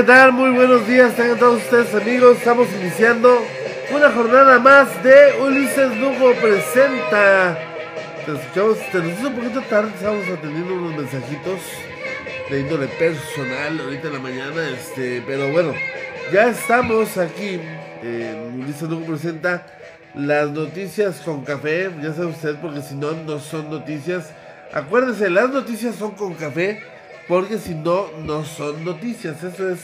¿qué tal? Muy buenos días, tengan todos ustedes amigos. Estamos iniciando una jornada más de Ulises Lugo Presenta. Te escuchamos, te nos hizo un poquito tarde, estamos atendiendo unos mensajitos de índole personal ahorita en la mañana, este, pero bueno, ya estamos aquí en Ulises Lugo Presenta las noticias con café, ya sabe usted, porque si no, no son noticias. Acuérdense, las noticias son con café porque si no, no son noticias. Eso es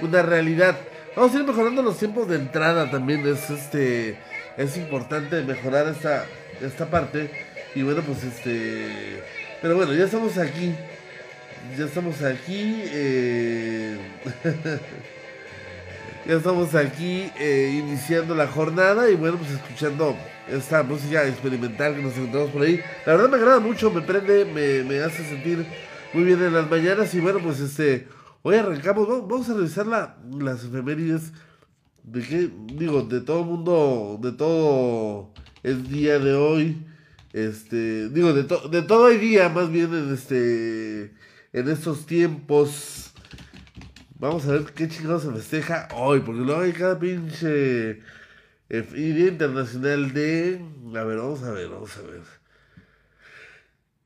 una realidad. Vamos a ir mejorando los tiempos de entrada también. Es este es importante mejorar esta, esta parte. Y bueno, pues este. Pero bueno, ya estamos aquí. Ya estamos aquí. Eh, ya estamos aquí eh, iniciando la jornada. Y bueno, pues escuchando esta música experimental que nos encontramos por ahí. La verdad me agrada mucho, me prende, me, me hace sentir muy bien en las mañanas y bueno, pues este, hoy arrancamos, vamos a revisar la, las efemérides de qué, digo, de todo el mundo, de todo el día de hoy, este, digo, de, de todo el día más bien en este, en estos tiempos. Vamos a ver qué chingados se festeja hoy, porque luego hay cada pinche eh, Día Internacional de... A ver, vamos a ver, vamos a ver.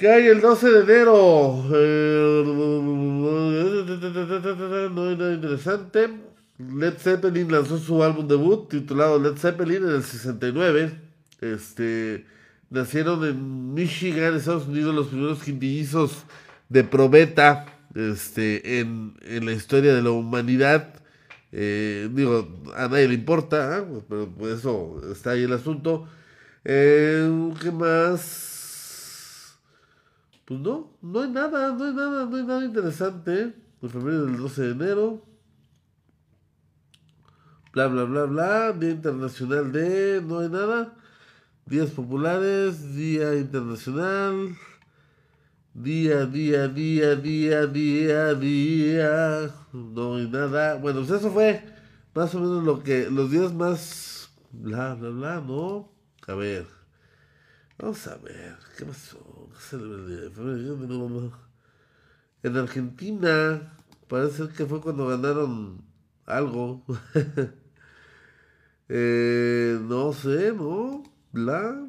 ¿Qué hay el 12 de enero? Eh, no hay nada interesante. Led Zeppelin lanzó su álbum debut titulado Led Zeppelin en el 69. Este, nacieron en Michigan, Estados Unidos, los primeros quintillizos de probeta este, en, la historia de la humanidad. Eh, digo, a nadie le importa, ¿eh? pero por eso está ahí el asunto. ¿Qué más? Pues no, no hay nada, no hay nada, no hay nada interesante. El febrero del 12 de enero. Bla, bla, bla, bla. Día Internacional de... No hay nada. Días populares, Día Internacional. Día, día, día, día, día, día. No hay nada. Bueno, pues eso fue más o menos lo que... Los días más... Bla, bla, bla, ¿no? A ver. Vamos a ver. ¿Qué pasó? En Argentina, parece que fue cuando ganaron algo. eh, no sé, ¿no? ¿La?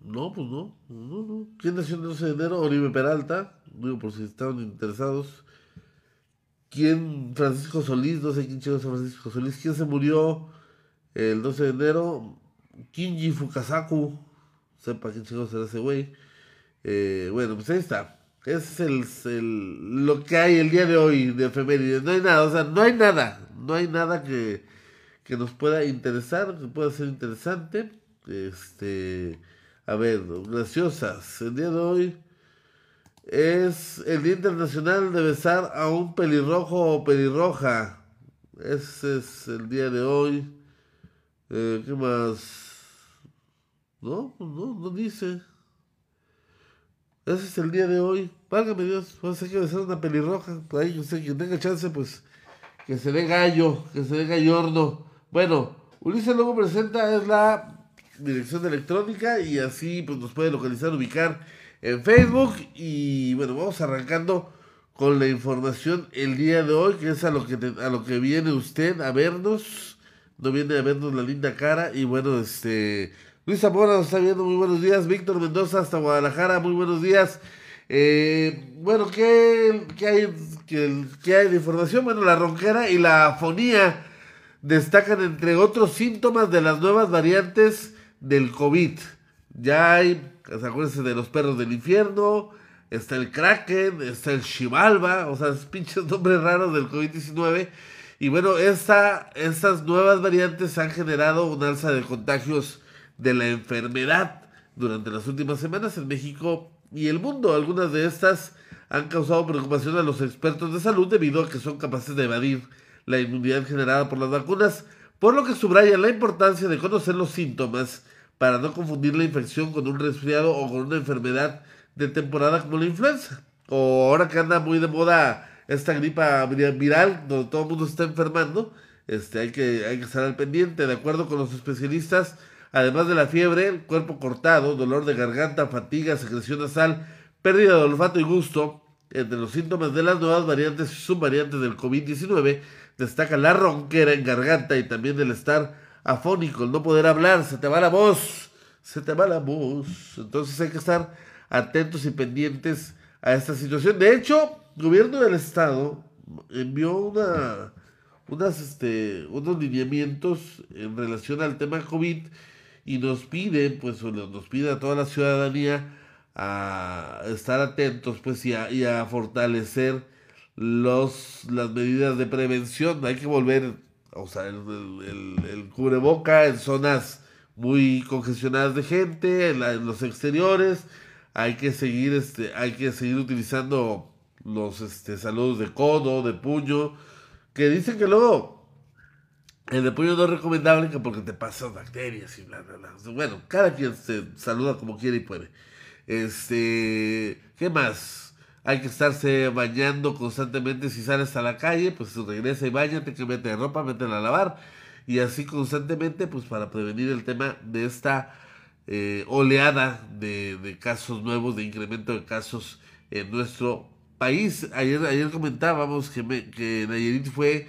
No, pues no. no, no. ¿Quién nació el 12 de enero? Oribe Peralta. Digo, por si estaban interesados. ¿Quién? Francisco Solís. No sé quién Francisco Solís. ¿Quién se murió el 12 de enero? Kinji Fukasaku sepa quién chicos será ese güey. Eh, bueno, pues ahí está. Es el, lo que hay el día de hoy de efemérides. No hay nada, o sea, no hay nada. No hay nada que, que nos pueda interesar, que pueda ser interesante. Este, a ver, graciosas. El día de hoy es el Día Internacional de besar a un pelirrojo o pelirroja. Ese es el día de hoy. Eh, ¿Qué más? No, no, no dice. Ese es el día de hoy. Válgame Dios, a ser que ser una pelirroja. Por ahí, usted quien tenga chance, pues que se dé gallo, que se dé gallorno. Bueno, Ulises luego presenta es la dirección electrónica y así pues nos puede localizar, ubicar en Facebook. Y bueno, vamos arrancando con la información el día de hoy, que es a lo que, a lo que viene usted a vernos. No viene a vernos la linda cara y bueno, este Luis Zamora nos está viendo, muy buenos días. Víctor Mendoza hasta Guadalajara, muy buenos días. Eh, bueno, ¿qué, hay, qué, hay de información? Bueno, la ronquera y la afonía destacan entre otros síntomas de las nuevas variantes del COVID. Ya hay, acuérdense de los perros del infierno, está el Kraken, está el Chivalba, o sea, es pinches nombres raros del COVID-19. Y bueno, esta, estas nuevas variantes han generado un alza de contagios de la enfermedad durante las últimas semanas en México y el mundo. Algunas de estas han causado preocupación a los expertos de salud debido a que son capaces de evadir la inmunidad generada por las vacunas, por lo que subraya la importancia de conocer los síntomas para no confundir la infección con un resfriado o con una enfermedad de temporada como la influenza. O ahora que anda muy de moda esta gripa viral donde todo el mundo está enfermando, este, hay, que, hay que estar al pendiente. De acuerdo con los especialistas, Además de la fiebre, el cuerpo cortado, dolor de garganta, fatiga, secreción nasal, pérdida de olfato y gusto, entre los síntomas de las nuevas variantes y subvariantes del COVID-19 destaca la ronquera en garganta y también el estar afónico, el no poder hablar, se te va la voz, se te va la voz. Entonces hay que estar atentos y pendientes a esta situación. De hecho, el gobierno del estado envió una, unas, este, unos lineamientos en relación al tema COVID y nos pide, pues nos pide a toda la ciudadanía a estar atentos pues y a, y a fortalecer los, las medidas de prevención. Hay que volver o sea, el, el, cubreboca en zonas muy congestionadas de gente, en, los exteriores, hay que seguir, este, hay que seguir utilizando los este, saludos de codo, de puño, que dicen que luego el de puño no es recomendable que porque te pasan bacterias y bla, bla, bla. Bueno, cada quien se saluda como quiere y puede. Este, ¿qué más? hay que estarse bañando constantemente. Si sales a la calle, pues regresa y bañate, que mete ropa, métela a lavar. Y así constantemente, pues para prevenir el tema de esta eh, oleada de, casos nuevos, de incremento de casos en nuestro país. Ayer, ayer comentábamos que, me, que Nayarit fue,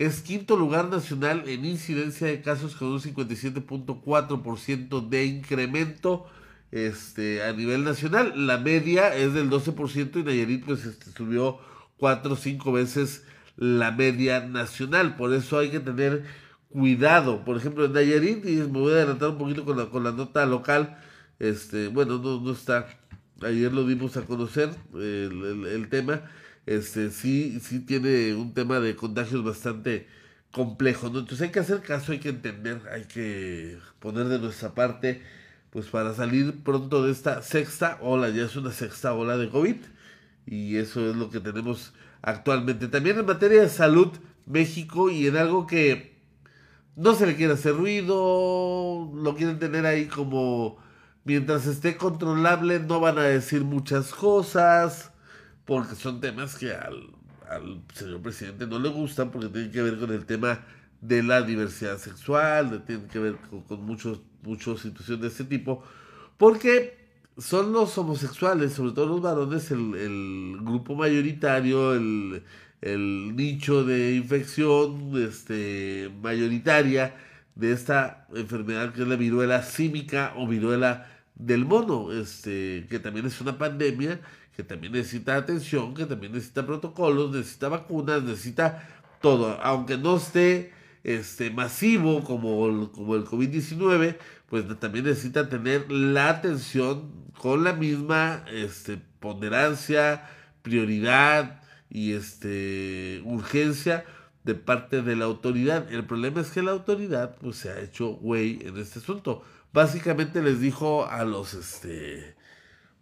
es quinto lugar nacional en incidencia de casos con un 57.4% de incremento este, a nivel nacional. La media es del 12% y Nayarit pues este, subió 4 o 5 veces la media nacional. Por eso hay que tener cuidado. Por ejemplo, en Nayarit, y me voy a adelantar un poquito con la, con la nota local, este, bueno, no, no está, ayer lo dimos a conocer el, el, tema, este, sí, sí tiene un tema de contagios bastante complejo, ¿no? Entonces hay que hacer caso, hay que entender, hay que poner de nuestra parte pues para salir pronto de esta sexta ola, ya es una sexta ola de COVID y eso es lo que tenemos actualmente. También en materia de salud, México y en algo que no se le quiere hacer ruido, lo quieren tener ahí como mientras esté controlable no van a decir muchas cosas, porque son temas que al, señor presidente no le gustan, porque tienen que ver con el tema de la diversidad sexual, tienen que ver con, con muchos muchas situaciones de este tipo, porque son los homosexuales, sobre todo los varones, el, grupo mayoritario, el, nicho de infección este, mayoritaria de esta enfermedad que es la viruela símica o viruela del mono, este, que también es una pandemia, que también necesita atención, que también necesita protocolos, necesita vacunas, necesita todo, aunque no esté este, masivo como el, como el COVID-19, pues también necesita tener la atención con la misma este, ponderancia, prioridad y este, urgencia de parte de la autoridad. El problema es que la autoridad pues, se ha hecho güey en este asunto. Básicamente les dijo a los, este,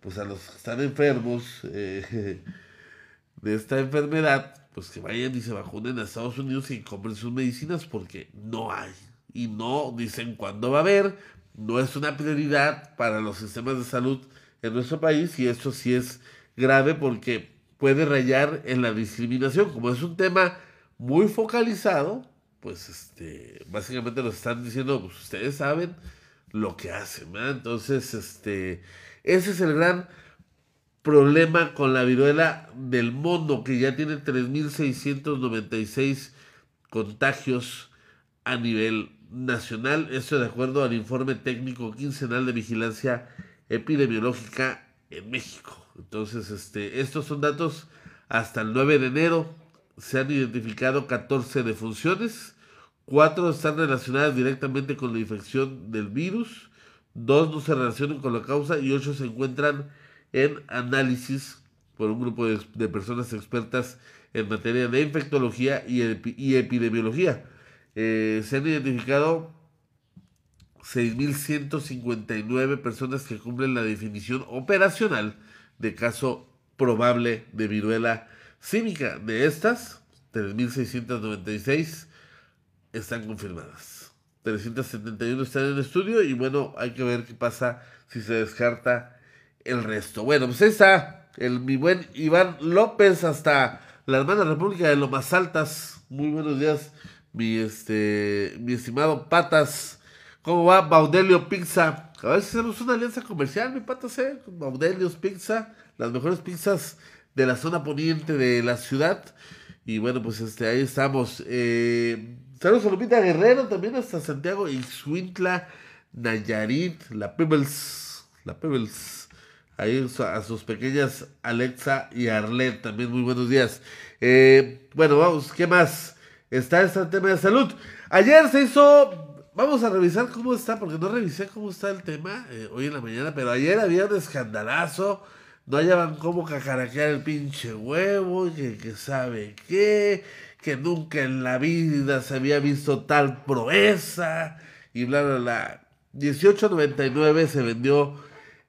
pues a los que están enfermos eh, de esta enfermedad, pues que vayan y se vacunen a Estados Unidos y compren sus medicinas porque no hay. Y no dicen cuándo va a haber, no es una prioridad para los sistemas de salud en nuestro país y esto sí es grave porque puede rayar en la discriminación. Como es un tema muy focalizado, pues este, básicamente nos están diciendo, pues ustedes saben lo que hacen, Entonces, este, ese es el gran problema con la viruela del mono, que ya tiene 3.696 contagios a nivel nacional. Esto de acuerdo al informe técnico quincenal de vigilancia epidemiológica en México. Entonces, este, estos son datos hasta el 9 de enero. Se han identificado 14 defunciones. Cuatro están relacionadas directamente con la infección del virus. Dos no se relacionan con la causa y ocho se encuentran en análisis por un grupo de, personas expertas en materia de infectología y, epidemiología. Eh, se han identificado 6.159 personas que cumplen la definición operacional de caso probable de viruela cívica. De estas, 3.696 están confirmadas. 371 están en estudio y bueno, hay que ver qué pasa si se descarta el resto. Bueno, pues ahí está el, mi buen Iván López hasta la hermana República de Lomas Altas. Muy buenos días, mi, este, mi estimado Patas. ¿Cómo va Baudelio Pizza? A ver si hacemos una alianza comercial, mi Patas, ¿eh? Baudelios Pizza, las mejores pizzas de la zona poniente de la ciudad. Y bueno, pues este, ahí estamos. Eh, saludos a Lupita Guerrero, también hasta Santiago Ixhuintla, Nayarit, la Pebbles, la Pebbles. Ahí a sus pequeñas Alexa y Arlet, también muy buenos días. Eh, bueno, vamos, ¿qué más? Está este tema de salud. Ayer se hizo Vamos a revisar cómo está, porque no revisé cómo está el tema eh, hoy en la mañana, pero ayer había un escandalazo. No hallaban cómo cacaraquear el pinche huevo, que, que sabe qué, que nunca en la vida se había visto tal proeza, y bla, bla, bla. 18.99 se vendió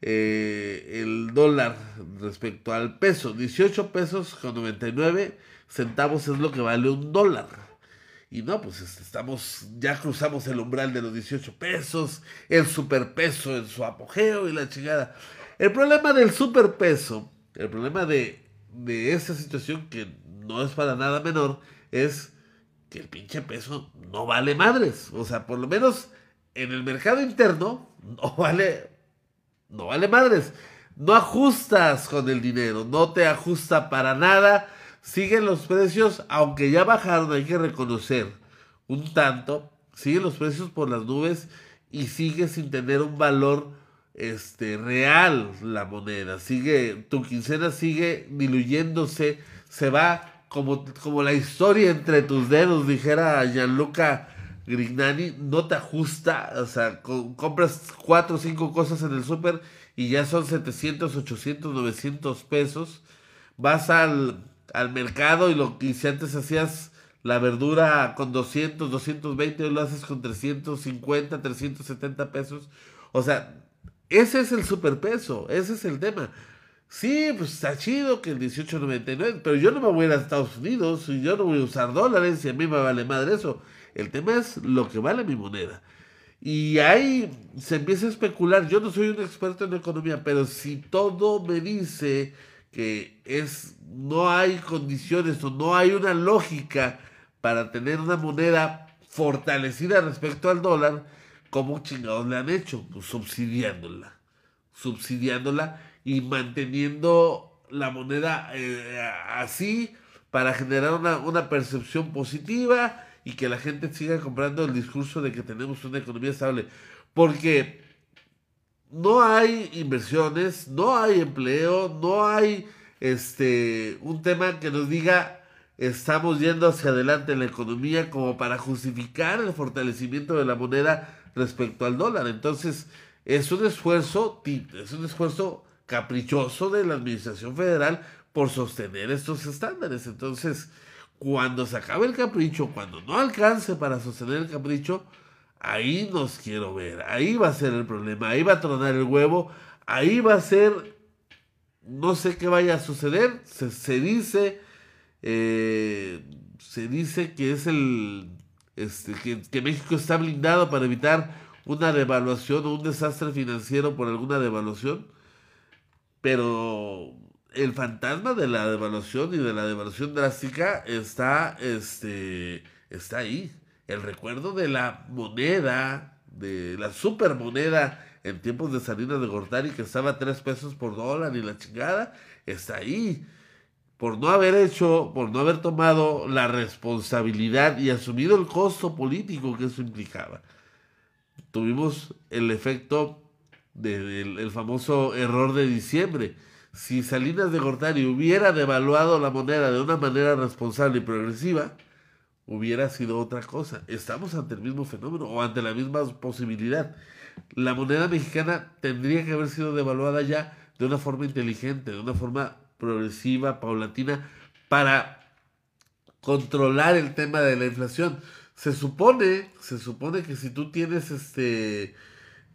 eh, el dólar respecto al peso. 18 pesos con 99 centavos es lo que vale un dólar. Y no, pues este, estamos, ya cruzamos el umbral de los 18 pesos, el superpeso en su apogeo y la chingada. El problema del superpeso, el problema de, de esa situación que no es para nada menor, es que el pinche peso no vale madres. O sea, por lo menos en el mercado interno no vale, no vale madres. No ajustas con el dinero, no te ajusta para nada siguen los precios, aunque ya bajaron, hay que reconocer un tanto, siguen los precios por las nubes y sigue sin tener un valor este real la moneda. Sigue, tu quincena sigue diluyéndose, se va como, como la historia entre tus dedos, dijera Gianluca Grignani, no te ajusta, o sea, compras cuatro o cinco cosas en el súper y ya son 700, 800, 900 pesos. Vas al, al mercado y lo que si antes hacías la verdura con 200, 220, hoy lo haces con 350, 370 pesos. O sea, ese es el superpeso, ese es el tema. Sí, pues está chido que el 18.99, pero yo no me voy a ir a Estados Unidos y yo no voy a usar dólares y a mí me vale madre eso. El tema es lo que vale mi moneda. Y ahí se empieza a especular. Yo no soy un experto en economía, pero si todo me dice que es no hay condiciones o no hay una lógica para tener una moneda fortalecida respecto al dólar, ¿cómo chingados le han hecho? Pues subsidiándola, subsidiándola y manteniendo la moneda eh, así para generar una, una percepción positiva y que la gente siga comprando el discurso de que tenemos una economía estable. Porque no hay inversiones, no hay empleo, no hay este un tema que nos diga estamos yendo hacia adelante en la economía como para justificar el fortalecimiento de la moneda respecto al dólar. Entonces, es un esfuerzo, es un esfuerzo caprichoso de la administración federal por sostener estos estándares. Entonces, cuando se acabe el capricho, cuando no alcance para sostener el capricho, Ahí nos quiero ver, ahí va a ser el problema, ahí va a tronar el huevo, ahí va a ser, no sé qué vaya a suceder, se, dice, eh, se dice que es el, este, que, que México está blindado para evitar una devaluación o un desastre financiero por alguna devaluación, pero el fantasma de la devaluación y de la devaluación drástica está, este, está ahí el recuerdo de la moneda, de la supermoneda en tiempos de Salinas de Gortari que estaba a 3 pesos por dólar y la chingada, está ahí. Por no haber hecho, por no haber tomado la responsabilidad y asumido el costo político que eso implicaba. Tuvimos el efecto del famoso error de diciembre. Si Salinas de Gortari hubiera devaluado la moneda de una manera responsable y progresiva, hubiera sido otra cosa. Estamos ante el mismo fenómeno o ante la misma posibilidad. La moneda mexicana tendría que haber sido devaluada ya de una forma inteligente, de una forma progresiva, paulatina, para controlar el tema de la inflación. Se supone, se supone que si tú tienes este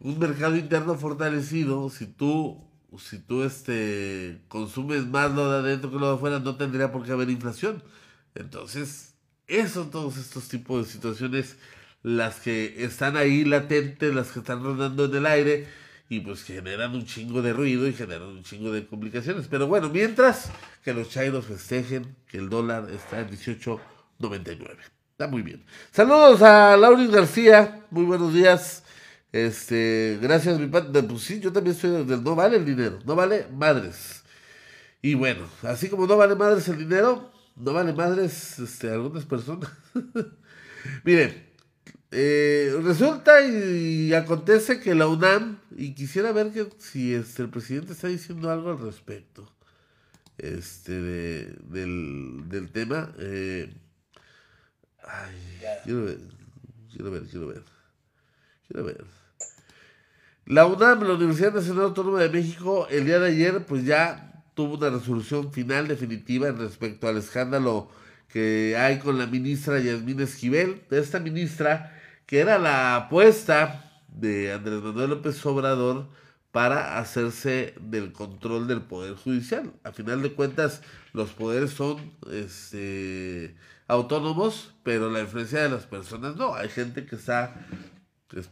un mercado interno fortalecido, si tú si tú este consumes más lo de adentro que lo de afuera, no tendría por qué haber inflación. Entonces, son todos estos tipos de situaciones las que están ahí latentes, las que están rondando en el aire y pues generan un chingo de ruido y generan un chingo de complicaciones. Pero bueno, mientras que los chairos festejen que el dólar está en 18.99. Está muy bien. Saludos a Lauris García, muy buenos días. Este, gracias mi padre. Pues sí, yo también estoy del no vale el dinero, no vale madres. Y bueno, así como no vale madres el dinero, no vale madres este, algunas personas. Miren, eh, resulta y, acontece que la UNAM, y quisiera ver que si este, el presidente está diciendo algo al respecto este, del, tema. Eh, ay, quiero ver, quiero ver, quiero ver. Quiero ver. La UNAM, la Universidad Nacional Autónoma de México, el día de ayer, pues ya tuvo una resolución final definitiva en respecto al escándalo que hay con la ministra Yasmín Esquivel, de esta ministra que era la apuesta de Andrés Manuel López Obrador para hacerse del control del Poder Judicial. A final de cuentas, los poderes son este, autónomos, pero la influencia de las personas no. Hay gente que está es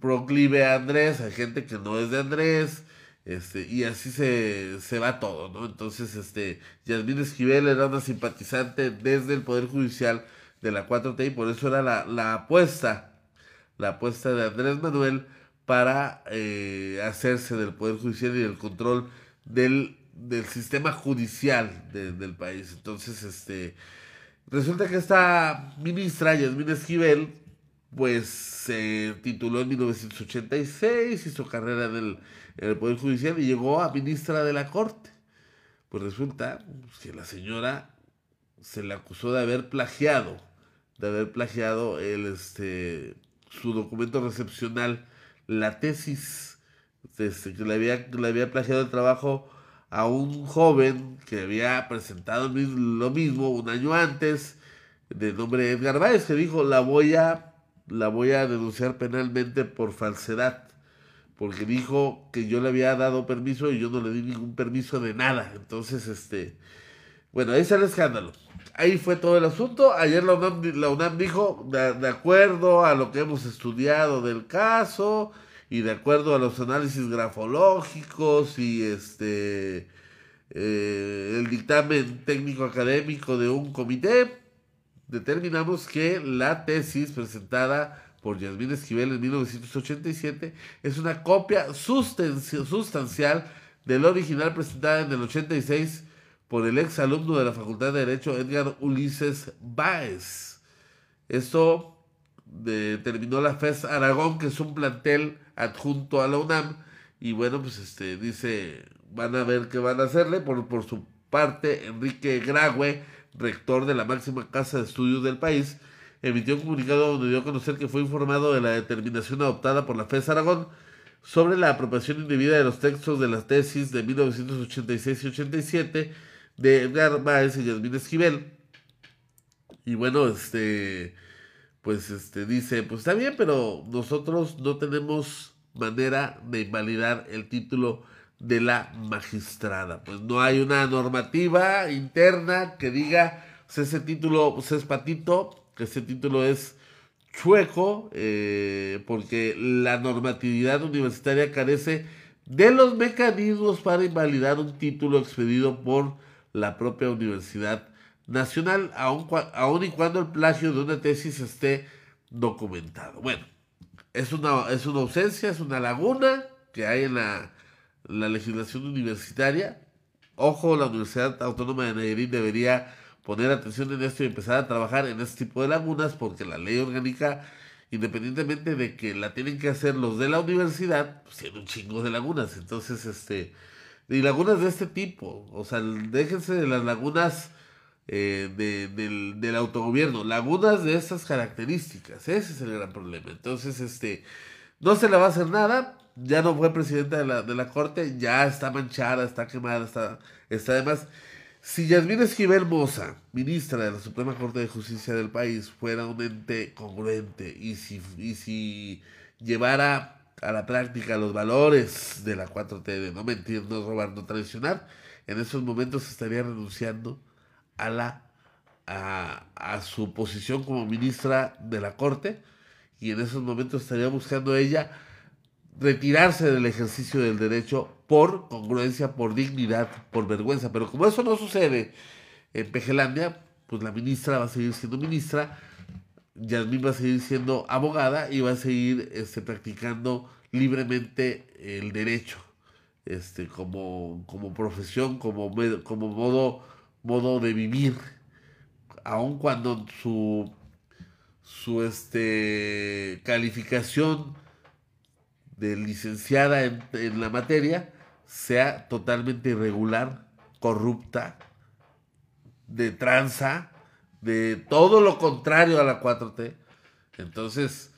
proclive a Andrés, hay gente que no es de Andrés, este, y así se, se va todo, ¿no? Entonces, este, Yasmín Esquivel era una simpatizante desde el Poder Judicial de la 4T y por eso era la, la apuesta, la apuesta de Andrés Manuel para eh, hacerse del Poder Judicial y del control del, del sistema judicial del país. Entonces, este, resulta que esta ministra, Yasmín Esquivel, pues se tituló en 1986, hizo carrera en el, Poder Judicial y llegó a ministra de la Corte. Pues resulta que la señora se le acusó de haber plagiado, de haber plagiado el, este, su documento recepcional, la tesis, este, que le había, le había plagiado el trabajo a un joven que había presentado lo mismo un año antes, de nombre Edgar Báez, que dijo, la voy a la voy a denunciar penalmente por falsedad, porque dijo que yo le había dado permiso y yo no le di ningún permiso de nada. Entonces, este, bueno, ahí está el escándalo. Ahí fue todo el asunto. Ayer la UNAM, la UNAM dijo, de, acuerdo a lo que hemos estudiado del caso y de acuerdo a los análisis grafológicos y este eh, el dictamen técnico académico de un comité, determinamos que la tesis presentada por Yasmín Esquivel en 1987 es una copia sustancial del original presentada en el 86 por el ex alumno de la Facultad de Derecho Edgar Ulises Báez. Esto determinó la FES Aragón, que es un plantel adjunto a la UNAM, y bueno, pues este dice, van a ver qué van a hacerle. Por, por su parte, Enrique Graue rector de la máxima casa de estudios del país, emitió un comunicado donde dio a conocer que fue informado de la determinación adoptada por la FES Aragón sobre la apropiación indebida de los textos de las tesis de 1986 y 87 de Edgar Báez y Yasmín Esquivel. Y bueno, este, pues este dice, pues está bien, pero nosotros no tenemos manera de invalidar el título de la magistrada. Pues no hay una normativa interna que diga, pues ese título pues es patito, que ese título es chueco, eh, porque la normatividad universitaria carece de los mecanismos para invalidar un título expedido por la propia universidad nacional, aun, y cuando el plagio de una tesis esté documentado. Bueno, es una, es una ausencia, es una laguna que hay en la la legislación universitaria. Ojo, la Universidad Autónoma de Nayarit debería poner atención en esto y empezar a trabajar en este tipo de lagunas porque la ley orgánica, independientemente de que la tienen que hacer los de la universidad, pues tiene un chingo de lagunas. Entonces, este, y lagunas de este tipo, o sea, déjense de las lagunas eh, del, del autogobierno, lagunas de estas características, ese es el gran problema. Entonces, este, no se le va a hacer nada, ya no fue presidenta de la, de la corte, ya está manchada, está quemada, está, está además. Si Yasmín Esquivel Moza, ministra de la Suprema Corte de Justicia del país, fuera un ente congruente y si, y si llevara a la práctica los valores de la 4T de no mentir, no robar, no traicionar, en esos momentos estaría renunciando a la a, a su posición como ministra de la Corte y en esos momentos estaría buscando ella retirarse del ejercicio del derecho por congruencia, por dignidad, por vergüenza. Pero como eso no sucede en Pejelandia, pues la ministra va a seguir siendo ministra, Yasmín va a seguir siendo abogada y va a seguir este, practicando libremente el derecho. este, como, como profesión, como, como modo, modo de vivir, aun cuando su, su este, calificación de licenciada en, la materia sea totalmente irregular, corrupta, de tranza, de todo lo contrario a la 4T. Entonces,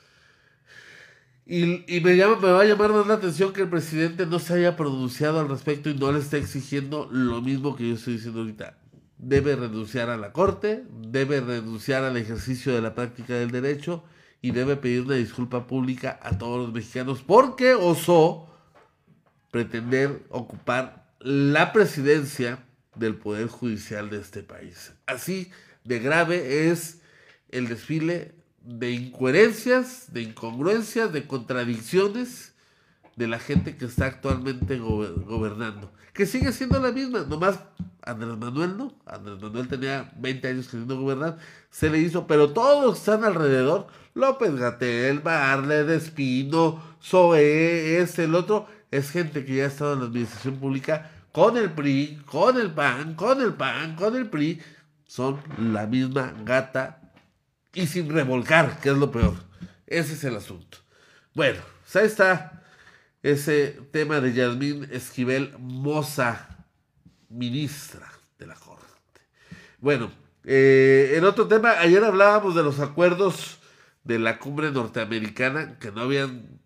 y, me, llama, me va a llamar más la atención que el presidente no se haya pronunciado al respecto y no le esté exigiendo lo mismo que yo estoy diciendo ahorita. Debe renunciar a la corte, debe renunciar al ejercicio de la práctica del derecho y debe pedir una disculpa pública a todos los mexicanos porque osó pretender ocupar la presidencia del Poder Judicial de este país. Así de grave es el desfile de incoherencias, de incongruencias, de contradicciones de la gente que está actualmente gobernando. Que sigue siendo la misma, nomás Andrés Manuel no. Andrés Manuel tenía 20 años queriendo gobernar, se le hizo, pero todos están alrededor. López Gatel, Barle, Despino, Zoe, es el otro, es gente que ya ha estado en la administración pública con el PRI, con el PAN, con el PAN, con el PRI. Son la misma gata y sin revolcar, que es lo peor. Ese es el asunto. Bueno, pues ahí está ese tema de Yasmín Esquivel Moza, ministra de la Corte. Bueno, eh, en otro tema, ayer hablábamos de los acuerdos de la cumbre norteamericana, que no habían,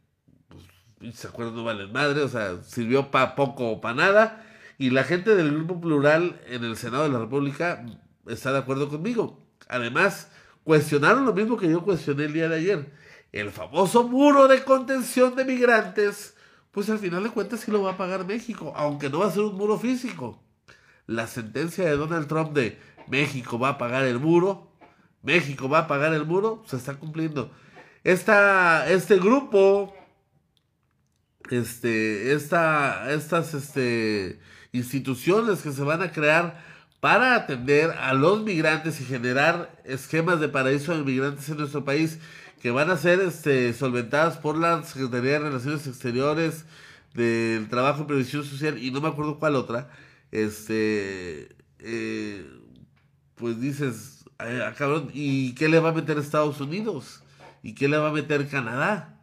pues, acuerdos no valen madre, o sea, sirvió para poco o para nada, y la gente del Grupo Plural en el Senado de la República está de acuerdo conmigo. Además, cuestionaron lo mismo que yo cuestioné el día de ayer. El famoso muro de contención de migrantes, pues al final de cuentas sí lo va a pagar México, aunque no va a ser un muro físico. La sentencia de Donald Trump de México va a pagar el muro, México va a pagar el muro, se está cumpliendo. Esta, este grupo, este, esta, estas este, instituciones que se van a crear para atender a los migrantes y generar esquemas de paraíso de migrantes en nuestro país que van a ser este, solventadas por la Secretaría de Relaciones Exteriores, del Trabajo y Previsión Social y no me acuerdo cuál otra, este, eh, pues dices, ah, cabrón, ¿y qué le va a meter Estados Unidos? ¿Y qué le va a meter Canadá?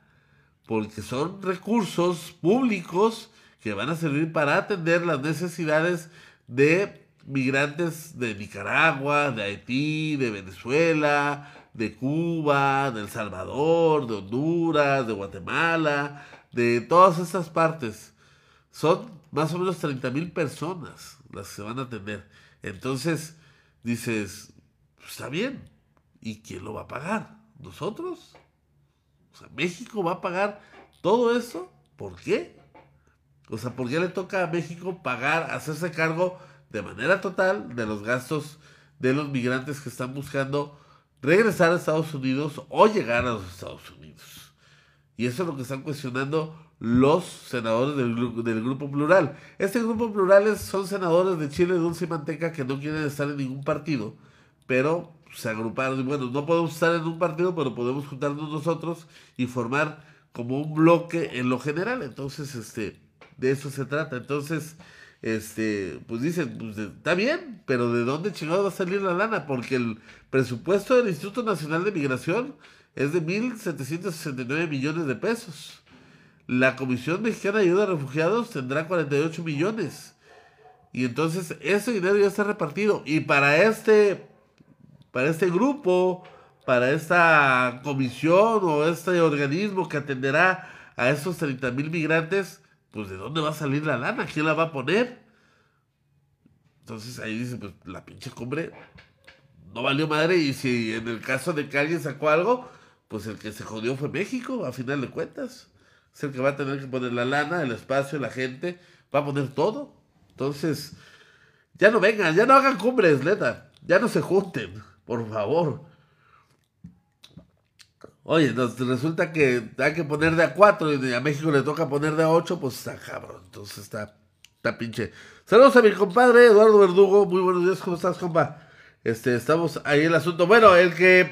Porque son recursos públicos que van a servir para atender las necesidades de migrantes de Nicaragua, de Haití, de Venezuela, de Cuba, de El Salvador, de Honduras, de Guatemala, de todas estas partes. Son más o menos 30 mil personas las que se van a atender. Entonces, dices, pues, está bien. ¿Y quién lo va a pagar? ¿Nosotros? O sea, México va a pagar todo eso. ¿Por qué? O sea, ¿por qué le toca a México pagar, hacerse cargo de manera total de los gastos de los migrantes que están buscando regresar a Estados Unidos o llegar a los Estados Unidos. Y eso es lo que están cuestionando los senadores del, Grupo Plural. Este Grupo Plural son senadores de Chile, Dulce y Manteca que no quieren estar en ningún partido, pero se agruparon. Y bueno, no podemos estar en un partido, pero podemos juntarnos nosotros y formar como un bloque en lo general. Entonces, este, de eso se trata. Entonces, este, pues dicen, pues está bien, pero ¿de dónde chingado va a salir la lana? Porque el presupuesto del Instituto Nacional de Migración es de 1.769 millones de pesos. La Comisión Mexicana de Ayuda a Refugiados tendrá 48 millones. Y entonces ese dinero ya está repartido. Y para este, para este grupo, para esta comisión o este organismo que atenderá a esos 30 mil migrantes, pues ¿de dónde va a salir la lana? ¿Quién la va a poner? Entonces ahí dice, pues la pinche cumbre no valió madre y si en el caso de que alguien sacó algo, pues el que se jodió fue México, a final de cuentas. Es el que va a tener que poner la lana, el espacio, la gente, va a poner todo. Entonces, ya no vengan, ya no hagan cumbres, neta. Ya no se junten, por favor. Oye, nos resulta que hay que poner de a cuatro y a México le toca poner de a ocho, pues está cabrón. Entonces está, está pinche. Saludos a mi compadre Eduardo Verdugo. Muy buenos días, ¿cómo estás, compa? Este, estamos ahí el asunto. Bueno, el que,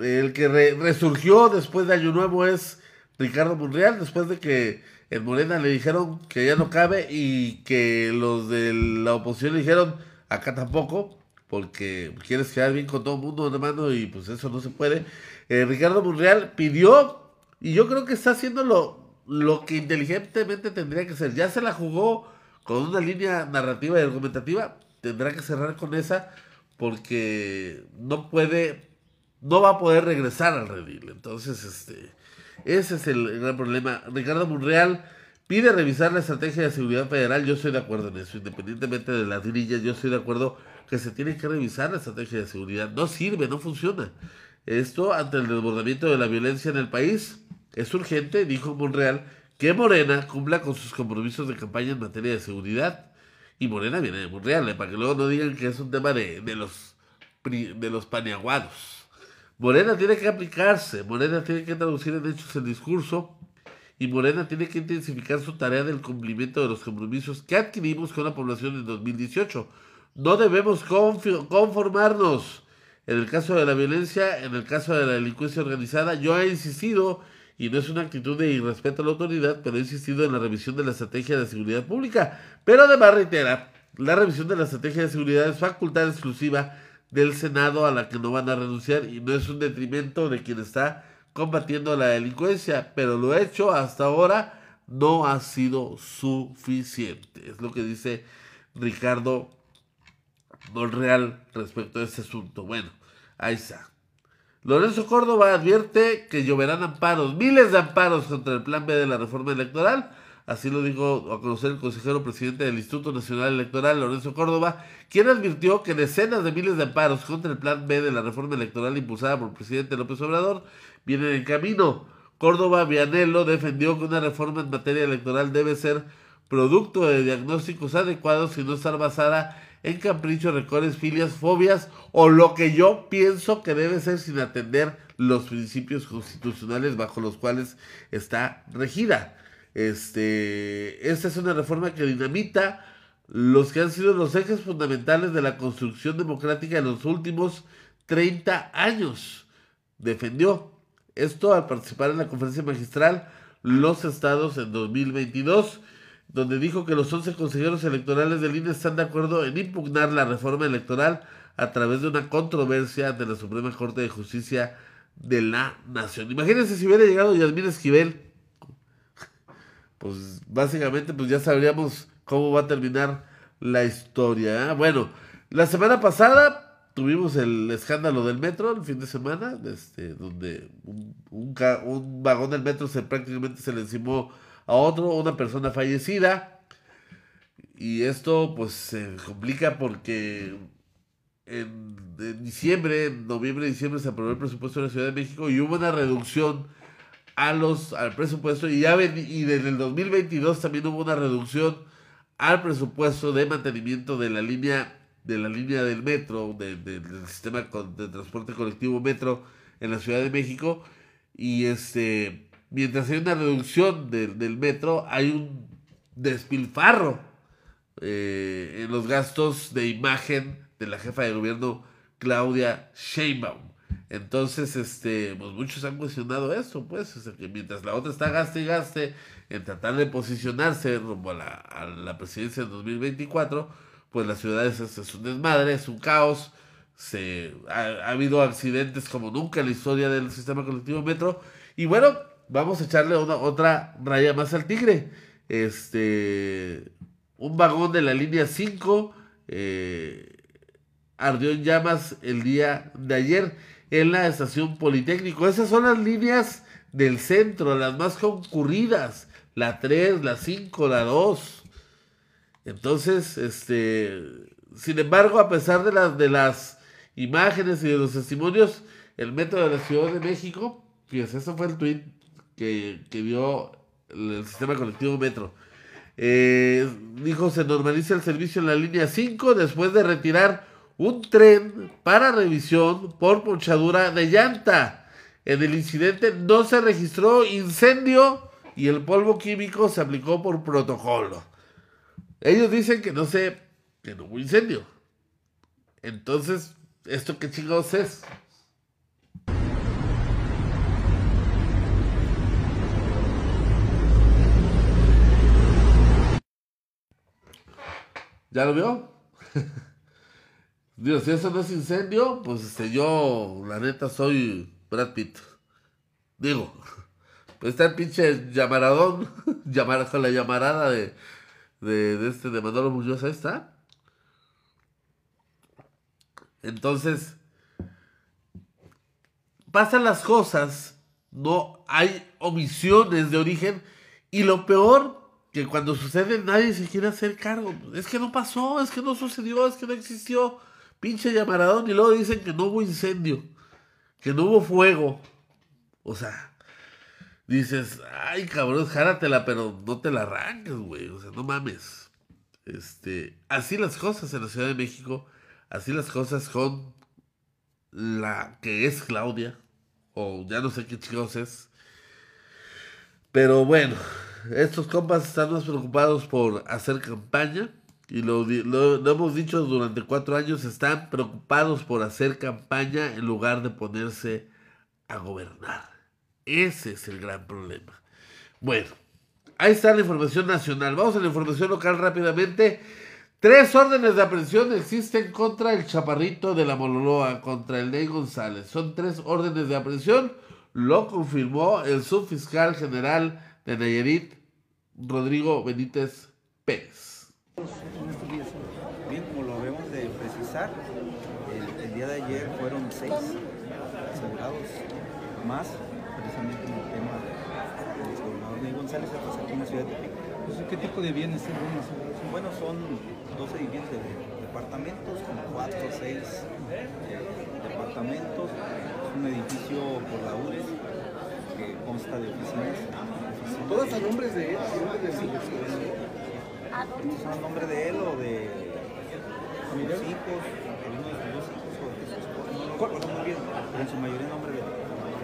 el que resurgió después de Año Nuevo es Ricardo Monreal después de que en Morena le dijeron que ya no cabe y que los de la oposición le dijeron acá tampoco, porque quieres quedar bien con todo el mundo, hermano, y pues eso no se puede. Eh, Ricardo Monreal pidió, y yo creo que está haciendo lo, lo que inteligentemente tendría que ser. Ya se la jugó con una línea narrativa y argumentativa, tendrá que cerrar con esa, porque no puede, no va a poder regresar al redil. Entonces, este ese es el gran problema. Ricardo Monreal pide revisar la estrategia de seguridad federal. Yo estoy de acuerdo en eso. Independientemente de las grillas, yo estoy de acuerdo que se tiene que revisar la estrategia de seguridad. No sirve, no funciona. Esto ante el desbordamiento de la violencia en el país es urgente, dijo Monreal, que Morena cumpla con sus compromisos de campaña en materia de seguridad. Y Morena viene de Monreal, ¿eh? para que luego no digan que es un tema de, de los, de los paneaguados. Morena tiene que aplicarse, Morena tiene que traducir en hechos el discurso y Morena tiene que intensificar su tarea del cumplimiento de los compromisos que adquirimos con la población en 2018. No debemos conformarnos. En el caso de la violencia, en el caso de la delincuencia organizada, yo he insistido, y no es una actitud de irrespeto a la autoridad, pero he insistido en la revisión de la estrategia de seguridad pública. Pero además reitera, la revisión de la estrategia de seguridad es facultad exclusiva del Senado a la que no van a renunciar y no es un detrimento de quien está combatiendo la delincuencia, pero lo hecho hasta ahora no ha sido suficiente. Es lo que dice Ricardo Monreal respecto a este asunto. Bueno, ahí está. Lorenzo Córdoba advierte que lloverán amparos, miles de amparos contra el plan B de la reforma electoral Así lo dijo a conocer el consejero presidente del Instituto Nacional Electoral, Lorenzo Córdoba, quien advirtió que decenas de miles de amparos contra el Plan B de la reforma electoral impulsada por el presidente López Obrador vienen en camino. Córdoba Vianello defendió que una reforma en materia electoral debe ser producto de diagnósticos adecuados y no estar basada en caprichos, recores, filias, fobias o lo que yo pienso que debe ser sin atender los principios constitucionales bajo los cuales está regida. Este, esta es una reforma que dinamita los que han sido los ejes fundamentales de la construcción democrática en los últimos 30 años. Defendió esto al participar en la conferencia magistral Los Estados en 2022, donde dijo que los 11 consejeros electorales del INE están de acuerdo en impugnar la reforma electoral a través de una controversia de la Suprema Corte de Justicia de la Nación. Imagínense si hubiera llegado Yasmín Esquivel pues básicamente pues ya sabríamos cómo va a terminar la historia. ¿eh? Bueno, la semana pasada tuvimos el escándalo del metro el fin de semana, este, donde un, un, vagón del metro se prácticamente se le encimó a otro, una persona fallecida. Y esto pues se complica porque en, diciembre, noviembre, diciembre se aprobó el presupuesto de la Ciudad de México y hubo una reducción a los, al presupuesto y, ya y desde el 2022 también hubo una reducción al presupuesto de mantenimiento de la línea de la línea del metro, del sistema de transporte colectivo metro en la Ciudad de México. Y este, mientras hay una reducción del metro, hay un despilfarro eh, en los gastos de imagen de la jefa de gobierno Claudia Sheinbaum. Entonces, este, pues muchos han cuestionado eso, pues, que mientras la otra está gaste y gaste en tratar de posicionarse rumbo a la, a la presidencia en 2024, pues la ciudad es, es, un desmadre, es un caos, se, ha, habido accidentes como nunca en la historia del sistema colectivo metro, y bueno, vamos a echarle una, otra raya más al tigre. Este, un vagón de la línea 5 eh, ardió en llamas el día de ayer en la estación Politécnico. Esas son las líneas del centro, las más concurridas. La 3, la 5, la 2. Entonces, este, sin embargo, a pesar de las, de las imágenes y de los testimonios, el metro de la Ciudad de México, fíjense, ese fue el tweet que, vio el sistema colectivo metro. Eh, dijo, se normaliza el servicio en la línea 5 después de retirar un tren para revisión por ponchadura de llanta. En el incidente no se registró incendio y el polvo químico se aplicó por protocolo. Ellos dicen que no sé, que no hubo incendio. Entonces, ¿esto qué chingados es? ¿Ya lo vio? Digo, si eso no es incendio, pues este, yo, la neta, soy Brad Pitt. Digo, pues está el pinche llamaradón, llamar, con la llamarada de, de, de este, de Manolo Muñoz, ahí. Entonces, pasan las cosas, no hay omisiones de origen, y lo peor, que cuando sucede nadie se quiere hacer cargo. Es que no pasó, es que no sucedió, es que no existió. Pinche llamaradón, y luego dicen que no hubo incendio, que no hubo fuego. O sea, dices, ay cabrón, járatela, pero no te la arranques, güey. O sea, no mames. Este, así las cosas en la Ciudad de México, así las cosas con la que es Claudia, o ya no sé qué chicos es. Pero bueno, estos compas están más preocupados por hacer campaña. Y lo, lo, hemos dicho durante cuatro años, están preocupados por hacer campaña en lugar de ponerse a gobernar. Ese es el gran problema. Bueno, ahí está la información nacional. Vamos a la información local rápidamente. Tres órdenes de aprehensión existen contra el chaparrito de la Mololoa, contra el Ney González. Son tres órdenes de aprehensión. Lo confirmó el subfiscal general de Nayarit, Rodrigo Benítez Pérez. Bien, como lo debemos de precisar, el, día de ayer fueron seis asegurados más, precisamente en el tema del gobernador Ney González, aquí en la ciudad de Tepic. ¿Qué tipo de bienes son Bueno, son 12 viviendas de departamentos, como 4 o 6 eh, departamentos. Es un edificio por la URES que consta de oficinas. ¿Todas a nombres de él? Sí, ¿Son a nombre de él o de sus hijos? ¿Alguno de sus dos hijos o de su esposa? No lo recuerdo muy bien, pero en su mayoría nombre de él.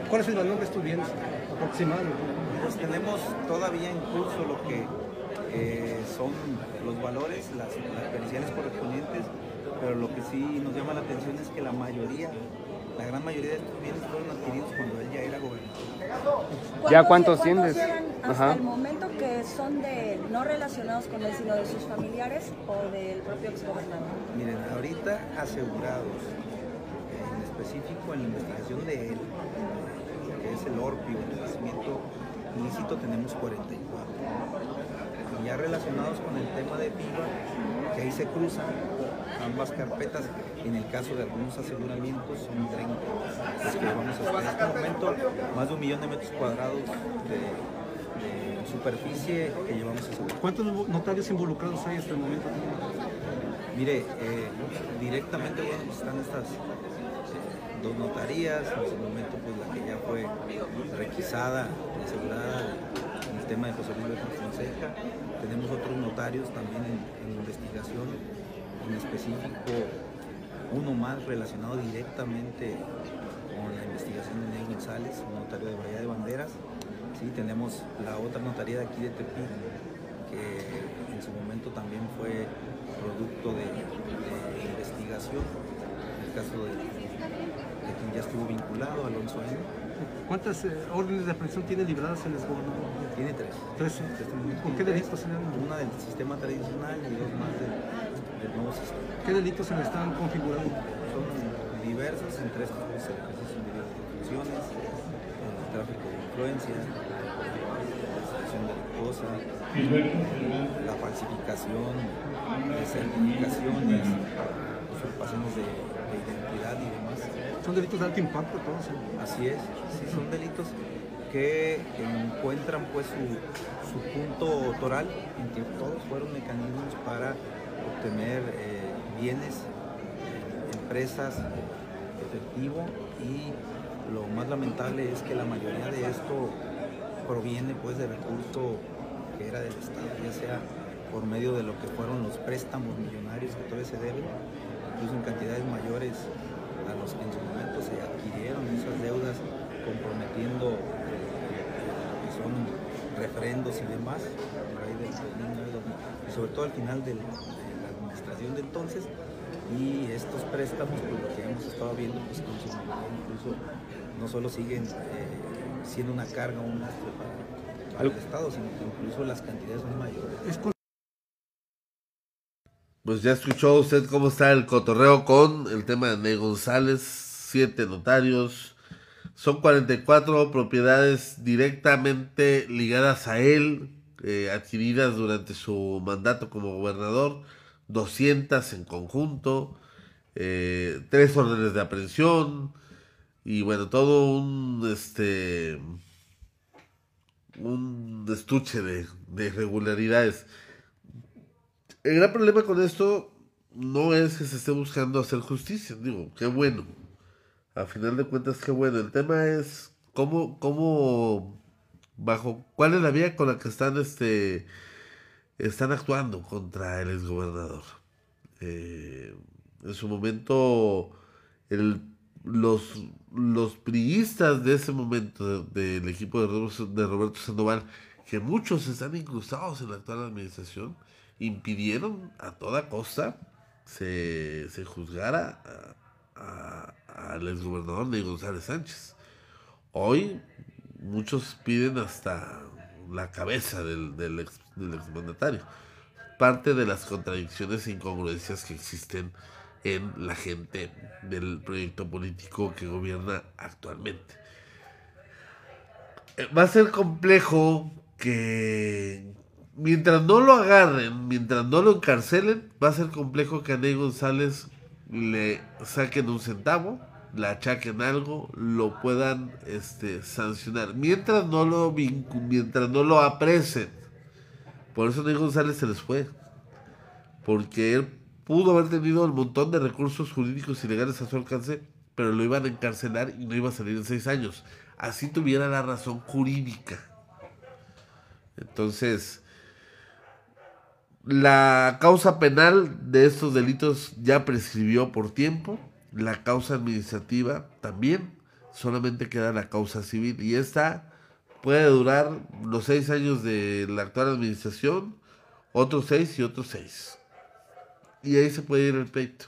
¿Cuál es el valor de estos bienes aproximado? Pues tenemos todavía en curso lo que eh, son los valores, las, las periciales correspondientes, pero lo que sí nos llama la atención es que la mayoría, la gran mayoría de estos bienes fueron adquiridos cuando él ya era gobernador. ¿Ya cuántos eran hasta Ajá. el momento que son de no relacionados con él, sino de sus familiares o del propio exgobernador? Miren, ahorita asegurados, en específico en la investigación de él, que es el ORPIO, el nacimiento ilícito, tenemos 44. Y ya relacionados con el tema de PIBA, que ahí se cruzan ambas carpetas, en el caso de algunos aseguramientos son 30. Es que vamos a en este momento más de un millón de metros cuadrados de, de superficie que llevamos asegurados. ¿Cuántos notarios involucrados hay hasta el momento? Mire, eh, directamente bueno, están estas eh, dos notarías, en su momento pues la que ya fue requisada, asegurada en el tema de José Luis Fonseca. Tenemos otros notarios también en, en investigación, en específico uno más relacionado directamente con la investigación de Ney González, un notario de Bahía de Banderas. Sí, tenemos la otra notaría de aquí de Tepic, que en su momento también fue producto de, de investigación, en el caso de, de quien ya estuvo vinculado, Alonso N. ¿Cuántas eh, órdenes de aprehensión tiene libradas el exgobernador? Tiene tres. Tres. ¿Con qué delitos se le han- Una del sistema tradicional y dos más del, ¿Qué delitos se están configurando? Son diversos, pues, el ejercicio indebido de funciones, el tráfico de influencia, la delictuosa, la falsificación de certificaciones, usurpaciones de, de identidad y demás. Son delitos de alto impacto todos. ¿eh? Así es, sí, son delitos que encuentran pues su, su punto toral en que todos fueron mecanismos para obtener eh, bienes, eh, empresas, efectivo y lo más lamentable es que la mayoría de esto proviene pues de recurso que era del Estado, ya sea por medio de lo que fueron los préstamos millonarios que todavía se deben, incluso en cantidades mayores a los que en su momento se adquirieron esas deudas comprometiendo eh, lo que son refrendos y demás, por ahí del 2009, 2000, y sobre todo al final del- administración de entonces, y estos préstamos, pues lo que hemos estado viendo, pues con su mayoría incluso no solo siguen eh, siendo una carga, un lastre para, para el Estado, sino que incluso las cantidades son mayores. Pues ya escuchó usted cómo está el cotorreo con el tema de Ney González, siete notarios, son 44 propiedades directamente ligadas a él, eh, adquiridas durante su mandato como gobernador, 200 en conjunto, eh, tres órdenes de aprehensión y bueno, todo un este un estuche de, de irregularidades. El gran problema con esto no es que se esté buscando hacer justicia, digo, qué bueno. A final de cuentas, qué bueno. El tema es cómo, cómo, bajo, cuál es la vía con la que están, este, están actuando contra el exgobernador. Eh, en su momento, los, los priistas de ese momento del equipo de Roberto, de Roberto Sandoval, que muchos están incrustados en la actual administración, impidieron a toda costa se, se juzgara al exgobernador de González Sánchez. Hoy muchos piden hasta la cabeza del, del, ex, del exmandatario. Parte de las contradicciones e incongruencias que existen en la gente del proyecto político que gobierna actualmente. Eh, va a ser complejo que mientras no lo agarren, mientras no lo encarcelen, va a ser complejo que a Ney González le saquen un centavo, le achaquen algo, lo puedan este, sancionar. Mientras no lo mientras no lo apresen. Por eso Ney González se les fue. Porque él pudo haber tenido el montón de recursos jurídicos y legales a su alcance, pero lo iban a encarcelar y no iba a salir en seis años. Así tuviera la razón jurídica. Entonces, la causa penal de estos delitos ya prescribió por tiempo. La causa administrativa también. Solamente queda la causa civil. Y esta puede durar los seis años de la actual administración, otros seis y otros seis. Y ahí se puede ir el pleito.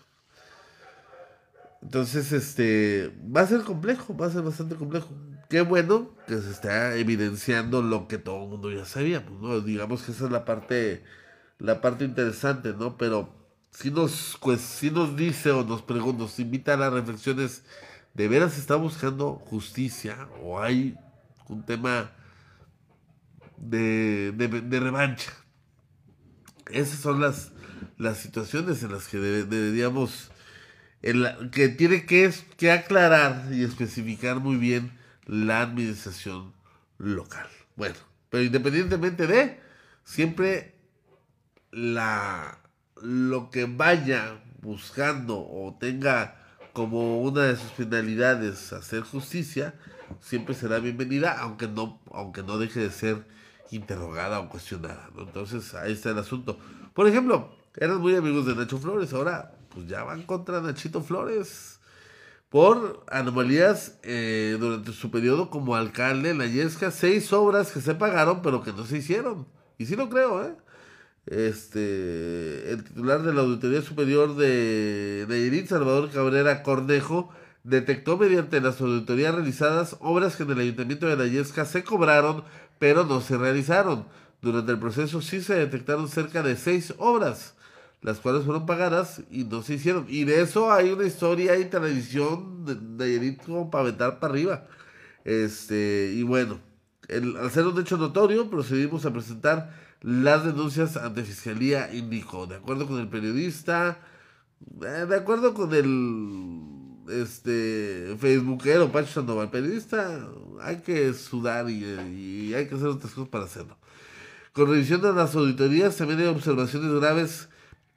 Entonces, este, va a ser complejo, va a ser bastante complejo. Qué bueno que se está evidenciando lo que todo el mundo ya sabía. ¿no? Digamos que esa es la parte la parte interesante, ¿no? Pero si nos, pues, si nos dice o nos pregunta, nos invita a las reflexiones, ¿de veras está buscando justicia o hay un tema de, de, revancha? Esas son las, las situaciones en las que deberíamos, en que tiene que, que aclarar y especificar muy bien la administración local. Bueno, pero independientemente de, siempre la, lo que vaya buscando o tenga como una de sus finalidades hacer justicia, siempre será bienvenida, aunque no, aunque no deje de ser interrogada o cuestionada. Entonces, ahí está el asunto. Por ejemplo, eran muy amigos de Nacho Flores, ahora pues ya van contra Nachito Flores por anomalías eh, durante su periodo como alcalde en la Yesca, seis obras que se pagaron pero que no se hicieron. Y sí lo creo, ¿eh? Este, el titular de la Auditoría Superior de Nayarit, Salvador Cabrera Cornejo, detectó mediante las auditorías realizadas obras que en el Ayuntamiento de la se cobraron, pero no se realizaron. Durante el proceso sí se detectaron cerca de seis obras, las cuales fueron pagadas y no se hicieron. Y de eso hay una historia y tradición de Nayarit como para para arriba. Este, y bueno, el, al ser un hecho notorio, procedimos a presentar las denuncias ante Fiscalía indicó, de acuerdo con el periodista, eh, de acuerdo con el este Facebookero Pacho Sandoval, periodista, hay que sudar y, hay que hacer otras cosas para hacerlo. Con revisión de las auditorías, también hay observaciones graves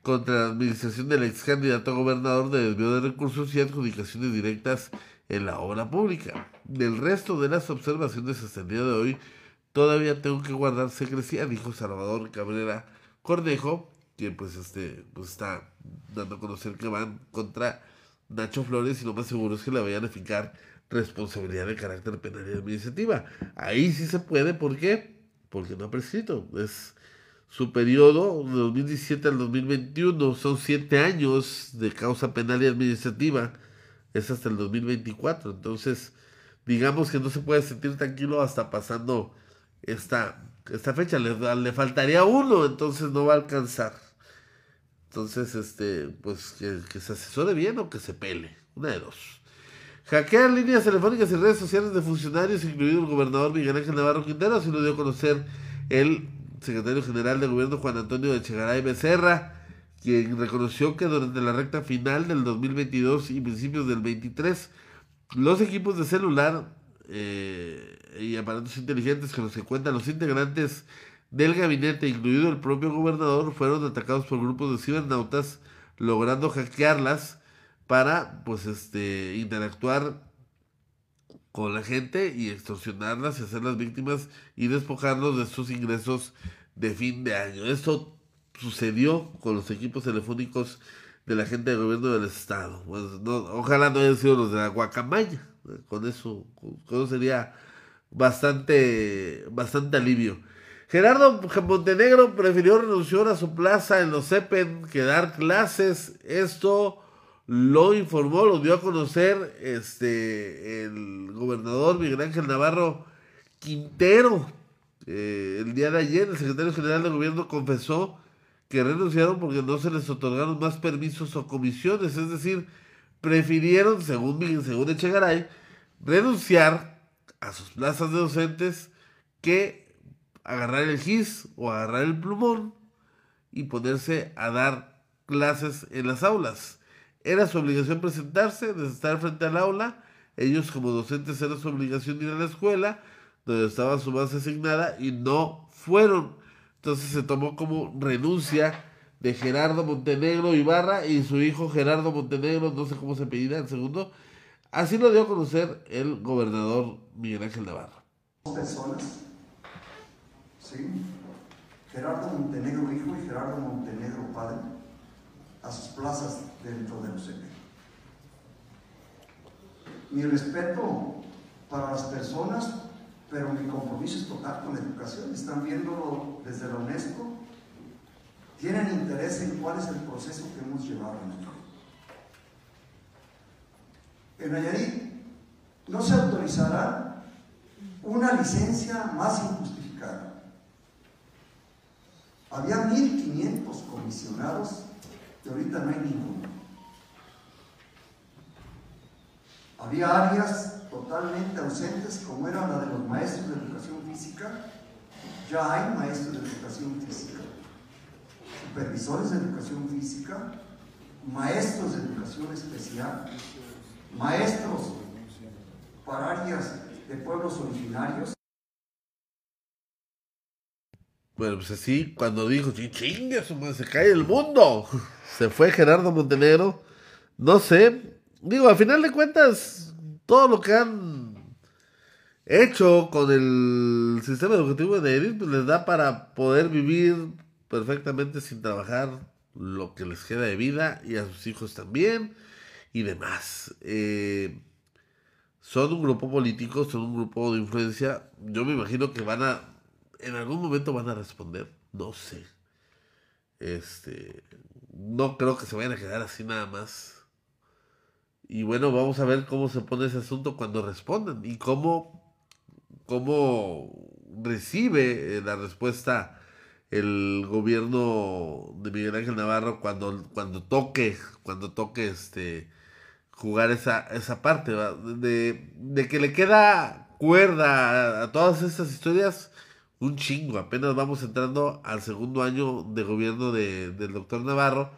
contra la administración del ex candidato a gobernador de desvío de recursos y adjudicaciones directas en la obra pública. Del resto de las observaciones hasta el día de hoy, todavía tengo que guardar secrecía, dijo Salvador Cabrera Cornejo, que pues este pues está dando a conocer que van contra Nacho Flores y lo más seguro es que le vayan a fijar responsabilidad de carácter penal y administrativa. Ahí sí se puede, ¿por qué? Porque no ha prescrito. Es su periodo de 2017 al 2021, son siete años de causa penal y administrativa, es hasta el 2024. Entonces, digamos que no se puede sentir tranquilo hasta pasando esta, esta fecha. Le, le faltaría uno, entonces no va a alcanzar. Entonces, este, pues que, se asesore bien o que se pele. Una de dos. Hackean líneas telefónicas y redes sociales de funcionarios, incluido el gobernador Miguel Ángel Navarro Quintero, así lo dio a conocer el secretario general de gobierno Juan Antonio de Chegaray Becerra, quien reconoció que durante la recta final del 2022 y principios del 23, los equipos de celular eh, y aparatos inteligentes con los que cuentan los integrantes del gabinete, incluido el propio gobernador, fueron atacados por grupos de cibernautas, logrando hackearlas para pues este interactuar con la gente y extorsionarlas y hacerlas víctimas y despojarlos de sus ingresos de fin de año. Esto sucedió con los equipos telefónicos de la gente del gobierno del estado. Pues, ojalá no hayan sido los de la guacamaya. Con eso, con eso sería bastante, bastante alivio. Gerardo Montenegro prefirió renunciar a su plaza en los CEPEN que dar clases. Esto lo informó, lo dio a conocer este el gobernador Miguel Ángel Navarro Quintero. Eh, el día de ayer el secretario general del gobierno confesó que renunciaron porque no se les otorgaron más permisos o comisiones, es decir, prefirieron, según, según Echegaray, renunciar a sus plazas de docentes que agarrar el GIS o agarrar el plumón y ponerse a dar clases en las aulas. Era su obligación presentarse, estar frente al aula. Ellos como docentes era su obligación ir a la escuela, donde estaba su base asignada, y no fueron. Entonces se tomó como renuncia de Gerardo Montenegro Ibarra y su hijo Gerardo Montenegro, no sé cómo se apellida el segundo. Así lo dio a conocer el gobernador Miguel Ángel Navarro. Dos personas, ¿sí? Gerardo Montenegro hijo y Gerardo Montenegro padre a sus plazas dentro de los. Mi respeto para las personas, pero mi compromiso es total con la educación. Están viéndolo desde la UNESCO. Tienen interés en cuál es el proceso que hemos llevado en México. En Nayarit no se autorizará una licencia más injustificada. Había 1.500 comisionados y ahorita no hay ninguno. Había áreas totalmente ausentes como era la de los maestros de educación física. Ya hay maestros de educación física, supervisores de educación física, maestros de educación especial, maestros para áreas de pueblos originarios. Bueno, pues así, cuando dijo, chingue, se cae el mundo. Se fue Gerardo Montenegro. No sé. Digo, a final de cuentas, todo lo que han hecho con el sistema educativo de Edith, pues les da para poder vivir perfectamente sin trabajar lo que les queda de vida y a sus hijos también y demás. Eh, son un grupo político, son un grupo de influencia. Yo me imagino que van a, en algún momento van a responder. No sé. Este, no creo que se vayan a quedar así nada más. Y bueno, vamos a ver cómo se pone ese asunto cuando respondan y cómo, cómo recibe eh, la respuesta el gobierno de Miguel Ángel Navarro cuando, cuando toque, cuando toque este jugar esa, esa parte, de, de, que le queda cuerda a, todas estas historias, un chingo. Apenas vamos entrando al segundo año de gobierno de, del doctor Navarro.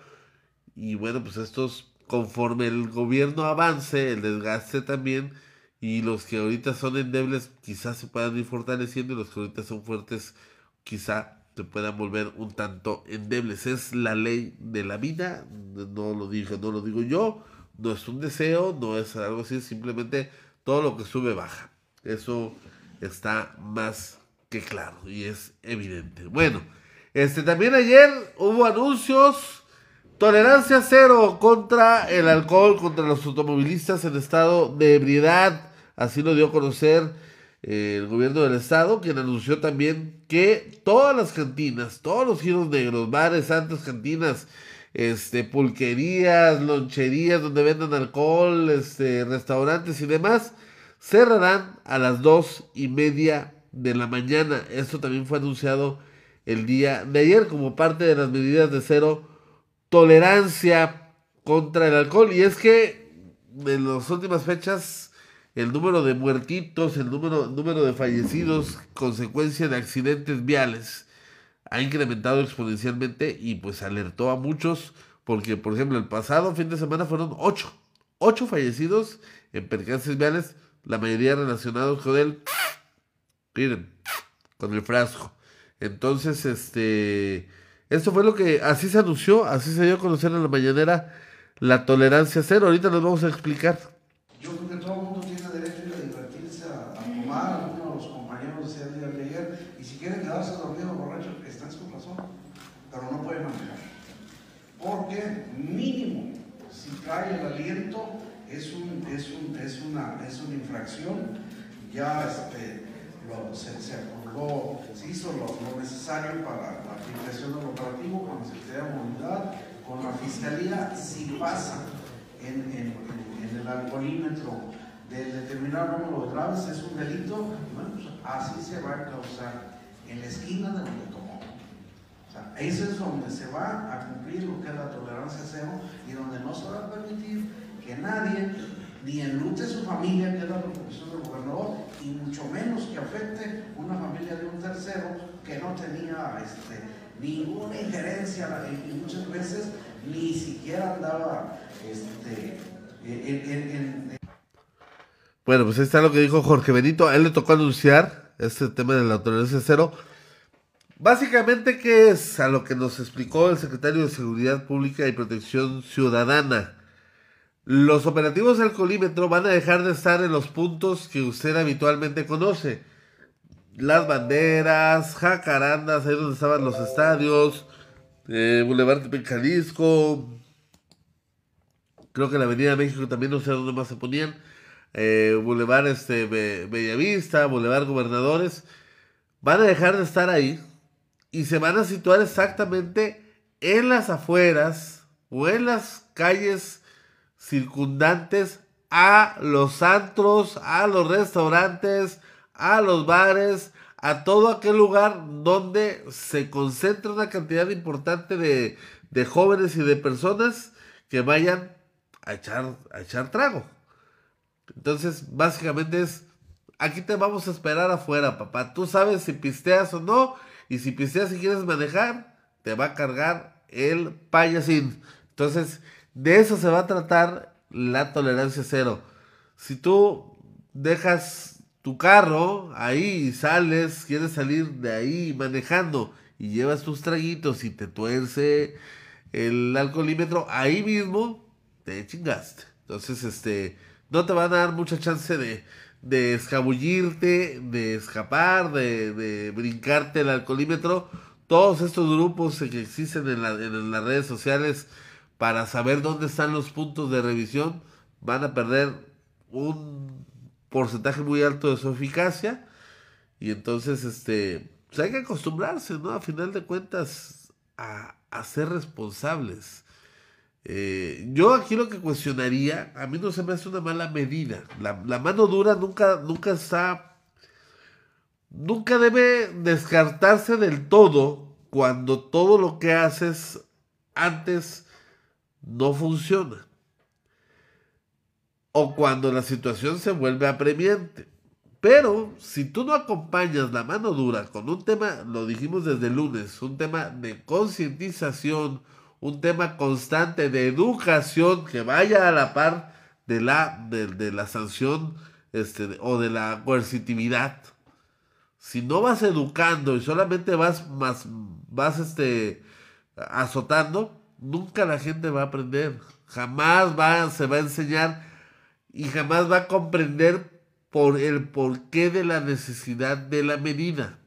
Y bueno, pues estos, conforme el gobierno avance, el desgaste también, y los que ahorita son endebles quizás se puedan ir fortaleciendo y los que ahorita son fuertes quizá se puedan volver un tanto endebles. Es la ley de la vida, no lo dije, no lo digo yo, no es un deseo, no es algo así, simplemente todo lo que sube baja. Eso está más que claro y es evidente. Bueno, este también ayer hubo anuncios tolerancia cero contra el alcohol, contra los automovilistas en estado de ebriedad. Así lo dio a conocer el gobierno del estado, quien anunció también que todas las cantinas, todos los giros negros, bares, santos, cantinas, este, pulquerías, loncherías donde vendan alcohol, este, restaurantes y demás, cerrarán a las dos y media de la mañana. Esto también fue anunciado el día de ayer como parte de las medidas de cero tolerancia contra el alcohol. Y es que en las últimas fechas el número de muertitos, el número, número de fallecidos consecuencia de accidentes viales ha incrementado exponencialmente y pues alertó a muchos porque, por ejemplo, el pasado fin de semana fueron ocho, ocho fallecidos en percances viales, la mayoría relacionados con el, miren, con el frasco. Entonces, este, esto fue lo que, así se anunció, así se dio a conocer en la mañanera la tolerancia cero. Ahorita nos vamos a explicar. Yo creo que todo el mundo tiene derecho a divertirse, a, a tomar, algunos de los compañeros decían el día de ayer, y si quieren quedarse dormidos borrachos, está en su razón, pero no pueden manejar. Porque mínimo, el aliento, es, un, es, un, es, una, es una infracción, ya este, se, se acordó, se hizo lo, necesario para la aplicación del operativo con la Secretaría de Movilidad, con la Fiscalía, si pasa en, el alcoholímetro de determinar número de graves, es un delito, pues así se va a causar en la esquina de donde. Eso es donde se va a cumplir lo que es la tolerancia cero y donde no se va a permitir que nadie ni enlute su familia, que es la preocupación del gobernador, y mucho menos que afecte una familia de un tercero que no tenía este, ninguna injerencia y, muchas veces ni siquiera andaba este, en, Bueno, pues ahí está lo que dijo Jorge Benito. A él le tocó anunciar este tema de la tolerancia cero. Básicamente, ¿qué es? A lo que nos explicó el secretario de Seguridad Pública y Protección Ciudadana. Los operativos del colímetro van a dejar de estar en los puntos que usted habitualmente conoce. Las banderas, jacarandas, ahí donde estaban los estadios, eh, Boulevard de Jalisco, creo que la Avenida México también no sé dónde más se ponían, eh, Boulevard este, Be- Bellavista, Boulevard Gobernadores, van a dejar de estar ahí y se van a situar exactamente en las afueras o en las calles circundantes a los antros, a los restaurantes, a los bares, a todo aquel lugar donde se concentra una cantidad importante de, de jóvenes y de personas que vayan a echar, a echar trago. Entonces, básicamente es, aquí te vamos a esperar afuera, papá. Tú sabes si pisteas o no, y si pisteas y quieres manejar, te va a cargar el payasín. Entonces, de eso se va a tratar la tolerancia cero. Si tú dejas tu carro ahí y sales, quieres salir de ahí manejando y llevas tus traguitos y te tuerce el alcoholímetro, ahí mismo te chingaste. Entonces, este, no te van a dar mucha chance de, de escabullirte, de escapar, de, de brincarte el alcoholímetro. Todos estos grupos que existen en, la- en las redes sociales para saber dónde están los puntos de revisión van a perder un porcentaje muy alto de su eficacia. Y entonces, este, pues hay que acostumbrarse, ¿no? A final de cuentas, a, a ser responsables. Eh, yo aquí lo que cuestionaría, a mí no se me hace una mala medida. La, mano dura nunca, nunca está, nunca debe descartarse del todo cuando todo lo que haces antes no funciona. O cuando la situación se vuelve apremiante. Pero si tú no acompañas la mano dura con un tema, lo dijimos desde el lunes, un tema de concientización, un tema constante de educación que vaya a la par de la, de, la sanción este, o de la coercitividad. Si no vas educando y solamente vas, más, vas este, azotando, nunca la gente va a aprender. Jamás va, se va a enseñar y jamás va a comprender por el porqué de la necesidad de la medida.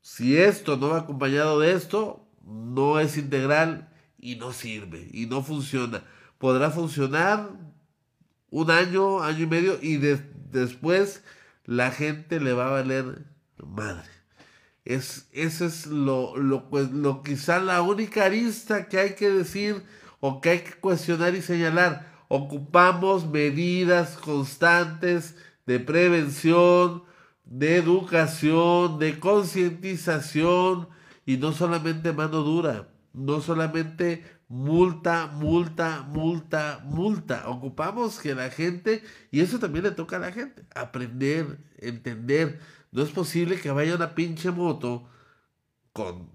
Si esto no va acompañado de esto, no es integral y no sirve y no funciona. Podrá funcionar un año, año y medio y de- después la gente le va a valer madre. Es, eso es lo, lo, pues, lo quizá la única arista que hay que decir o que hay que cuestionar y señalar. Ocupamos medidas constantes de prevención, de educación, de concientización y no solamente mano dura. no solamente multa, multa, multa, multa. Ocupamos que la gente, y eso también le toca a la gente, aprender, entender. No es posible que vaya una pinche moto con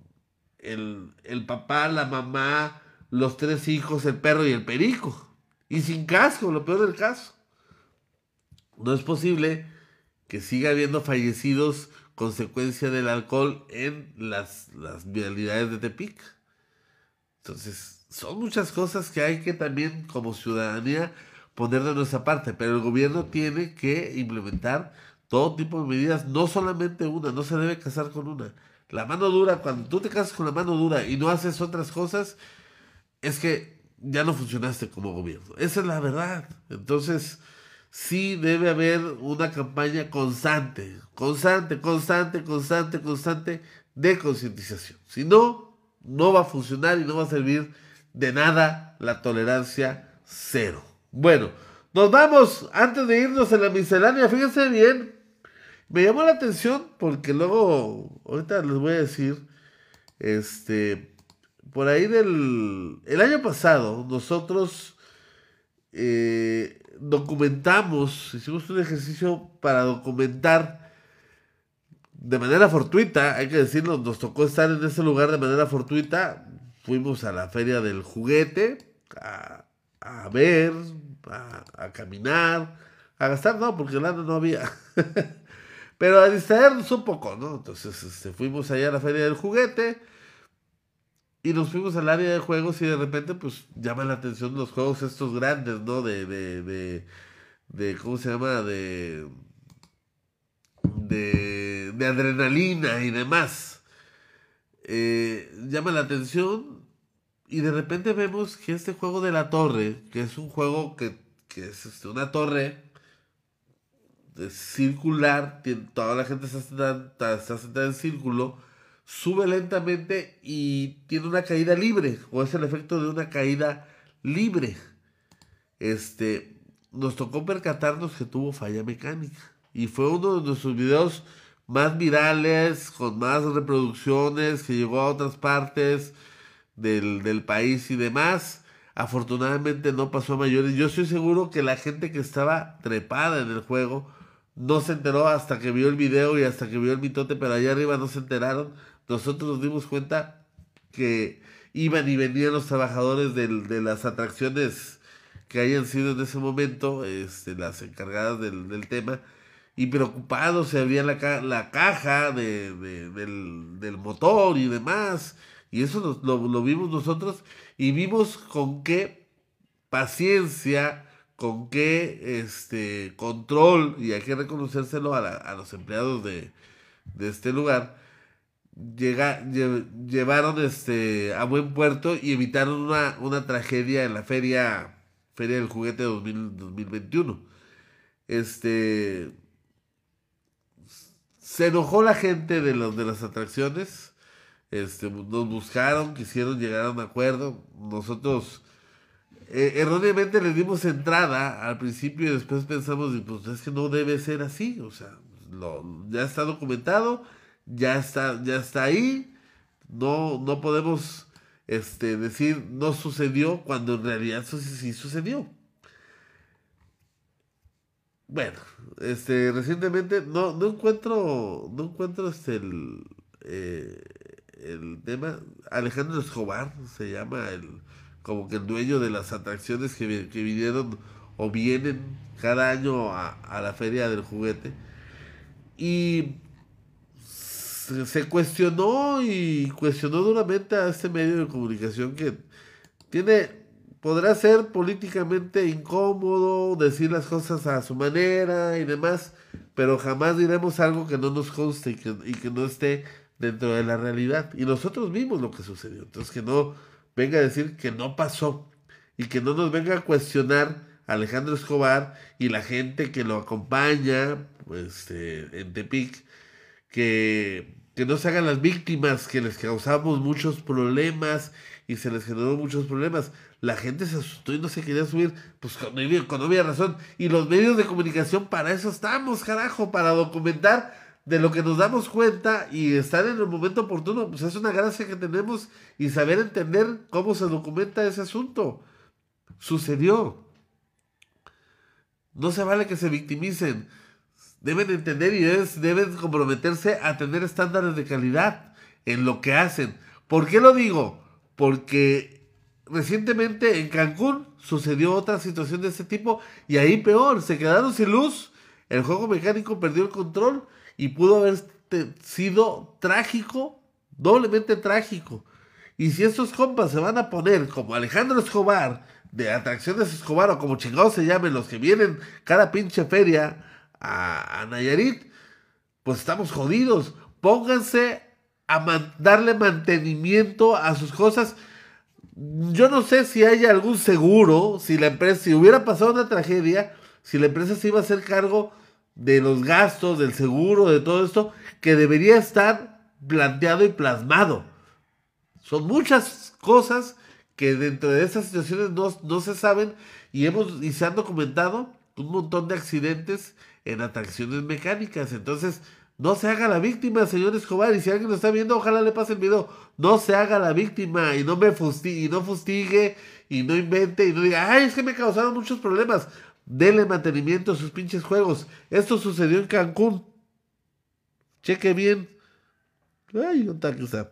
el, el papá, la mamá, los tres hijos, el perro y el perico. Y sin casco, lo peor del caso. No es posible que siga habiendo fallecidos consecuencia del alcohol en las, las vialidades de Tepic. Entonces, son muchas cosas que hay que también como ciudadanía poner de nuestra parte, pero el gobierno tiene que implementar todo tipo de medidas, no solamente una, no se debe casar con una. La mano dura, cuando tú te casas con la mano dura y no haces otras cosas, es que ya no funcionaste como gobierno. Esa es la verdad. Entonces, sí debe haber una campaña constante, constante, constante, constante, constante de concientización. Si no, no va a funcionar y no va a servir de nada la tolerancia cero. Bueno, nos vamos antes de irnos en la miscelánea. Fíjense bien, me llamó la atención porque luego, ahorita les voy a decir, este, por ahí del el año pasado nosotros eh, documentamos, hicimos un ejercicio para documentar de manera fortuita, hay que decirlo, nos tocó estar en ese lugar de manera fortuita, fuimos a la feria del juguete, a, ver, a, caminar, a gastar, no, porque lana no había, pero a distraernos un poco, ¿no? Entonces este, fuimos allá a la feria del juguete, y nos fuimos al área de juegos y de repente pues llama la atención los juegos estos grandes, ¿no? De, de, de, de ¿cómo se llama? De, de, de adrenalina y demás. Eh, llama la atención y de repente vemos que este juego de la torre, que es un juego que, que es este, una torre circular, toda la gente está sentada, está sentada en círculo, sube lentamente y tiene una caída libre, o es el efecto de una caída libre. Este, nos tocó percatarnos que tuvo falla mecánica. Y fue uno de nuestros videos más virales, con más reproducciones, que llegó a otras partes del, del país y demás. Afortunadamente no pasó a mayores. Yo estoy seguro que la gente que estaba trepada en el juego no se enteró hasta que vio el video y hasta que vio el mitote, pero allá arriba no se enteraron nosotros nos dimos cuenta que iban y venían los trabajadores de las atracciones que hayan sido en ese momento, este, las encargadas del, tema, y preocupados se abría la, la caja de, del, motor y demás. Y eso lo, lo, vimos nosotros y vimos con qué paciencia, con qué este, control, y hay que reconocérselo a, a los empleados de, de este lugar, llega, llevaron este, a buen puerto y evitaron una, una tragedia en la feria, feria del juguete 2021. Este, se enojó la gente de, los, de las atracciones, este, nos buscaron, quisieron llegar a un acuerdo, nosotros... Eh, erróneamente les dimos entrada al principio y después pensamos, pues es que no debe ser así, o sea, ya está documentado, ya está, ya está ahí. No, no podemos este, decir no sucedió cuando en realidad eso sí, sucedió. Bueno, este, recientemente no, no encuentro, no encuentro este el, eh, el tema. Alejandro Escobar se llama el, como que el dueño de las atracciones que, que vinieron o vienen cada año a, a la feria del juguete. Y se cuestionó y cuestionó duramente a este medio de comunicación que tiene, podrá ser políticamente incómodo, decir las cosas a su manera y demás, pero jamás diremos algo que no nos conste y que, y que no esté dentro de la realidad. Y nosotros vimos lo que sucedió, entonces que no venga a decir que no pasó y que no nos venga a cuestionar Alejandro Escobar y la gente que lo acompaña pues, eh, en Tepic, que que no se hagan las víctimas, que les causamos muchos problemas y se les generó muchos problemas. La gente se asustó y no se quería subir, pues con, con obvia razón. Y los medios de comunicación para eso estamos, carajo, para documentar de lo que nos damos cuenta y estar en el momento oportuno, pues es una gracia que tenemos y saber entender cómo se documenta ese asunto. Sucedió. No se vale que se victimicen. Deben entender y deben comprometerse a tener estándares de calidad en lo que hacen. ¿Por qué lo digo? Porque recientemente en Cancún sucedió otra situación de este tipo y ahí peor, se quedaron sin luz, el juego mecánico perdió el control y pudo haber sido trágico, doblemente trágico. Y si estos compas se van a poner como Alejandro Escobar, de Atracciones Escobar, o como chingados se llamen los que vienen cada pinche feria a, Nayarit, pues estamos jodidos. Pónganse a darle mantenimiento a sus cosas. Yo no sé si hay algún seguro, si la empresa, si hubiera pasado una tragedia, si la empresa se iba a hacer cargo de los gastos, del seguro, de todo esto, que debería estar planteado y plasmado. Son muchas cosas que dentro de esas situaciones no, se saben y, hemos, y se han documentado un montón de accidentes en atracciones mecánicas. Entonces, no se haga la víctima, señor Escobar. Y si alguien lo está viendo, ojalá le pase el video. No se haga la víctima y no me fustigue, y no fustigue y no invente y no diga, ay, es que me causaron muchos problemas. Dele mantenimiento a sus pinches juegos. Esto sucedió en Cancún. Cheque bien. Ay, un está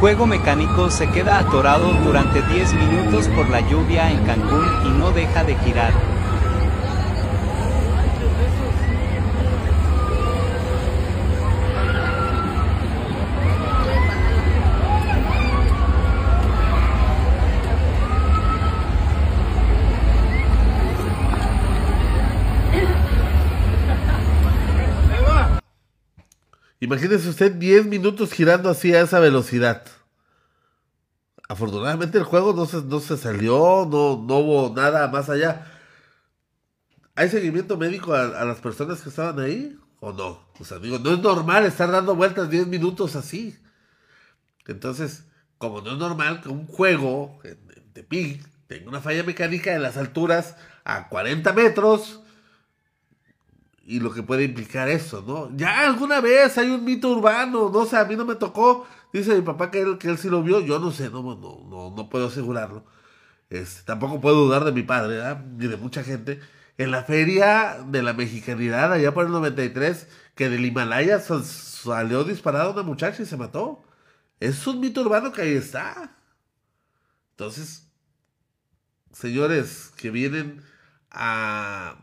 juego mecánico se queda atorado durante 10 minutos por la lluvia en Cancún y no deja de girar. Imagínese usted 10 minutos girando así a esa velocidad. Afortunadamente el juego no se, no se salió, no, no hubo nada más allá. ¿Hay seguimiento médico a, las personas que estaban ahí o no? O sea, digo, no es normal estar dando vueltas 10 minutos así. Entonces, como no es normal que un juego de PIG tenga una falla mecánica en las alturas a 40 metros, y lo que puede implicar eso, ¿no? Ya alguna vez hay un mito urbano, no sé, a mí no me tocó, dice mi papá que él, sí lo vio, yo no sé, no, no, no, puedo asegurarlo. Este, tampoco puedo dudar de mi padre, ni de mucha gente. En la feria de la mexicanidad, allá por el 93, que del Himalaya salió disparada una muchacha y se mató. Es un mito urbano que ahí está. Entonces, señores que vienen a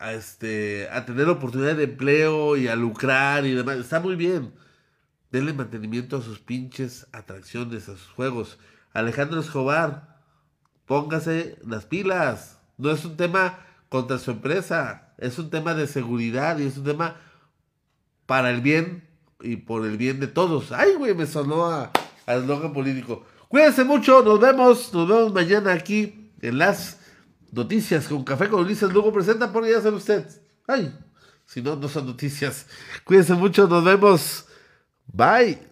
a, este, a tener oportunidad de empleo y a lucrar y demás. Está muy bien. Denle mantenimiento a sus pinches atracciones, a sus juegos. Alejandro Escobar, póngase las pilas. No es un tema contra su empresa, es un tema de seguridad y es un tema para el bien y por el bien de todos. Ay, güey, me sonó a, eslogan político. Cuídense mucho, nos vemos, nos vemos mañana aquí en las Noticias con Café con Ulises Luego presenta, por ya sabe usted. Ay, si no, no son noticias. Cuídense mucho, nos vemos. Bye.